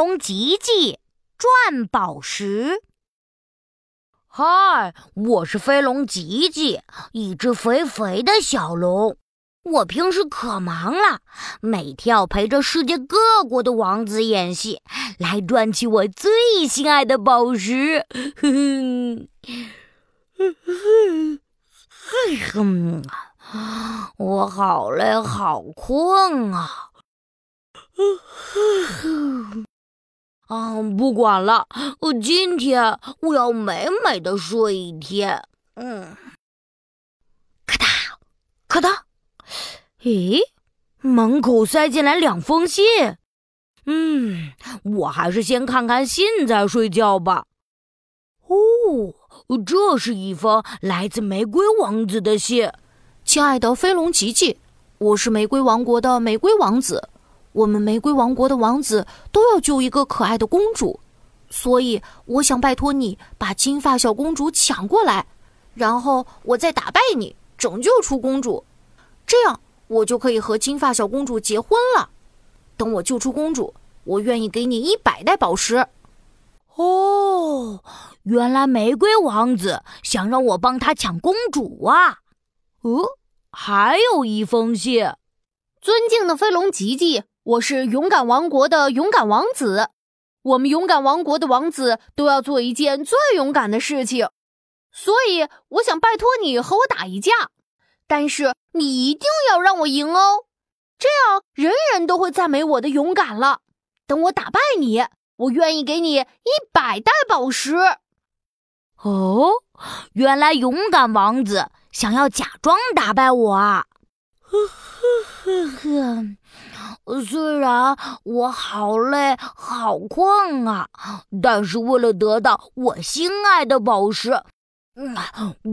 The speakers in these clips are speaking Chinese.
龙吉吉赚宝石。嗨，我是飞龙吉吉，一只肥肥的小龙。我平时可忙了，每天要陪着世界各国的王子演戏，来赚取我最心爱的宝石。哼哼，嘿哼，我好累，好困啊！啊，不管了，我今天我要美美的睡一天。嗯，咔嗒，咔嗒。咦，门口塞进来两封信。嗯，我还是先看看信再睡觉吧。哦，这是一封来自玫瑰王子的信。亲爱的飞龙琪琪，我是玫瑰王国的玫瑰王子。我们玫瑰王国的王子都要救一个可爱的公主，所以我想拜托你把金发小公主抢过来，然后我再打败你，拯救出公主。这样我就可以和金发小公主结婚了。等我救出公主，我愿意给你一百袋宝石。哦，原来玫瑰王子想让我帮他抢公主啊！哦，还有一封信。尊敬的飞龙吉吉，我是勇敢王国的勇敢王子。我们勇敢王国的王子都要做一件最勇敢的事情，所以我想拜托你和我打一架。但是你一定要让我赢哦，这样人人都会赞美我的勇敢了。等我打败你，我愿意给你一百袋宝石。哦，原来勇敢王子想要假装打败我啊！呵呵，虽然我好累好困啊，但是为了得到我心爱的宝石。嗯，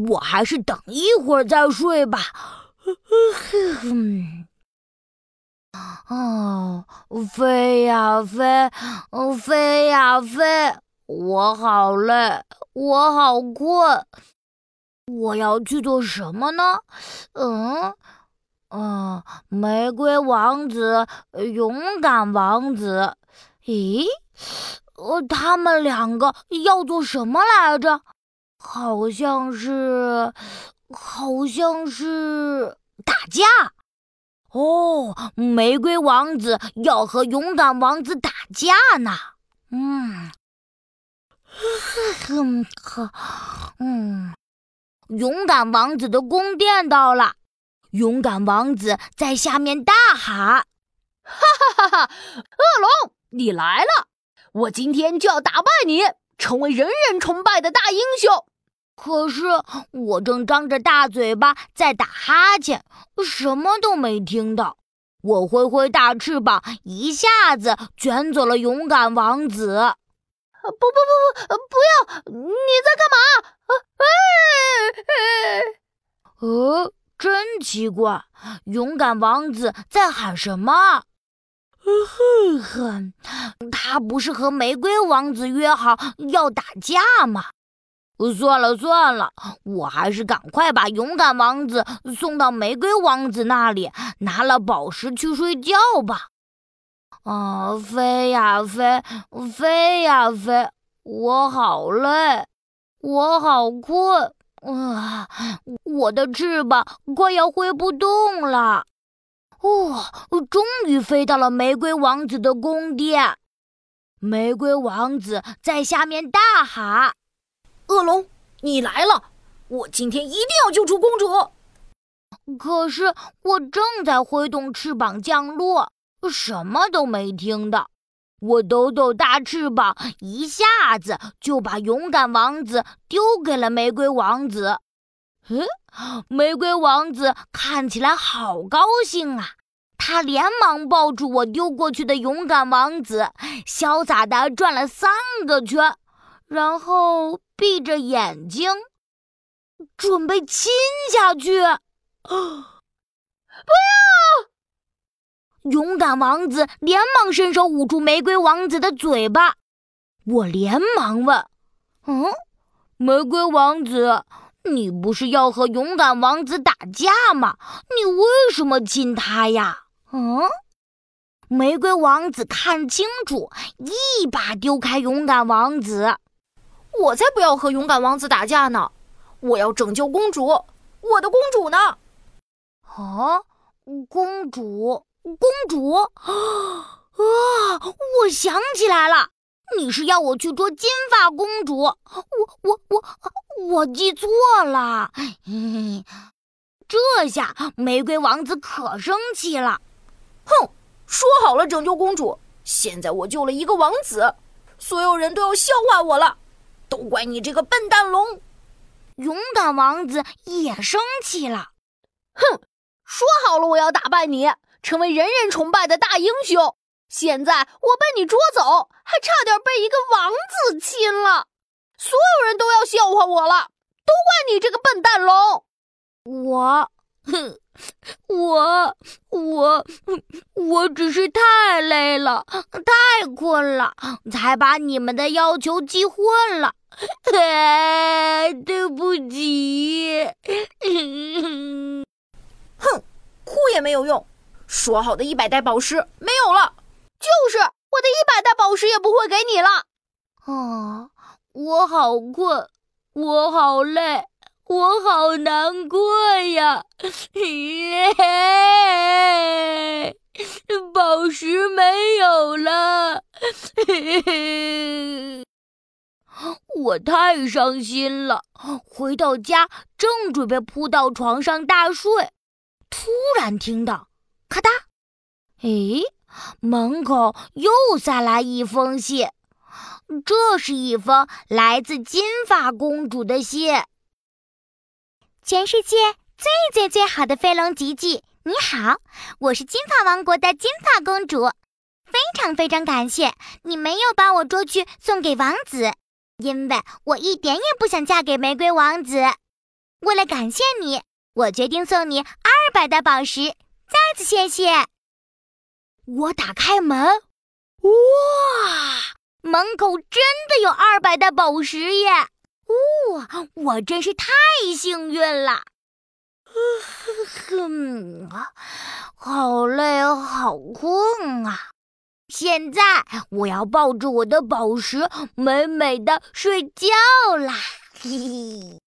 我还是等一会儿再睡吧。哦，飞呀飞，飞呀飞，我好累，我好困。我要去做什么呢？嗯，嗯，玫瑰王子，勇敢王子。咦，呃，他们两个要做什么来着？好像是，好像是打架哦！玫瑰王子要和勇敢王子打架呢。嗯，哼呵，嗯，勇敢王子的宫殿到了，勇敢王子在下面大喊：“哈哈哈哈！恶龙，你来了！我今天就要打败你！”成为人人崇拜的大英雄，可是我正张着大嘴巴在打哈欠，什么都没听到。我挥挥大翅膀，一下子卷走了勇敢王子。不不不不，不要！你在干嘛？哎哎！呃，真真奇怪，勇敢王子在喊什么？哼哼，他不是和玫瑰王子约好要打架吗？算了算了，我还是赶快把勇敢王子送到玫瑰王子那里，拿了宝石去睡觉吧。啊，飞呀飞，飞呀飞，我好累，我好困，啊，我的翅膀快要挥不动了。哦，终于飞到了玫瑰王子的宫殿。玫瑰王子在下面大喊：“恶龙，你来了！我今天一定要救出公主。”可是我正在挥动翅膀降落，什么都没听到。我抖抖大翅膀，一下子就把勇敢王子丢给了玫瑰王子。嗯，玫瑰王子看起来好高兴啊！他连忙抱住我丢过去的勇敢王子，潇洒地转了三个圈，然后闭着眼睛准备亲下去。不要！勇敢王子连忙伸手捂住玫瑰王子的嘴巴。我连忙问：“嗯，玫瑰王子？”你不是要和勇敢王子打架吗？你为什么亲他呀？嗯，玫瑰王子看清楚，一把丢开勇敢王子。我才不要和勇敢王子打架呢！我要拯救公主，我的公主呢？啊，公主，公主！啊，我想起来了，你是要我去捉金发公主？我我我我记错了。这下玫瑰王子可生气了。哼，说好了拯救公主，现在我救了一个王子，所有人都要笑话我了。都怪你这个笨蛋龙！勇敢王子也生气了。哼，说好了我要打败你，成为人人崇拜的大英雄。现在我被你捉走，还差点被一个王子亲了。所有人都要笑话我了，都怪你这个笨蛋龙！我，哼，我，我，我只是太累了，太困了，才把你们的要求记混了。对不起。哼，哭也没有用。说好的一百袋宝石没有了，就是我的一百袋宝石也不会给你了。啊，我好困，我好累，我好难过呀！宝石没有了。我太伤心了，回到家正准备扑到床上大睡，突然听到咔嗒，哎，门口又塞来一封信。这是一封来自金发公主的信。全世界最最最好的飞龙吉吉，你好，我是金发王国的金发公主，非常非常感谢你没有把我捉去送给王子。因为我一点也不想嫁给玫瑰王子，为了感谢你，我决定送你二百袋宝石。再次谢谢。我打开门，哇，门口真的有二百袋宝石耶！哇，我真是太幸运了。哼，好累，好困啊。现在我要抱着我的宝石，美美的睡觉啦！嘿嘿。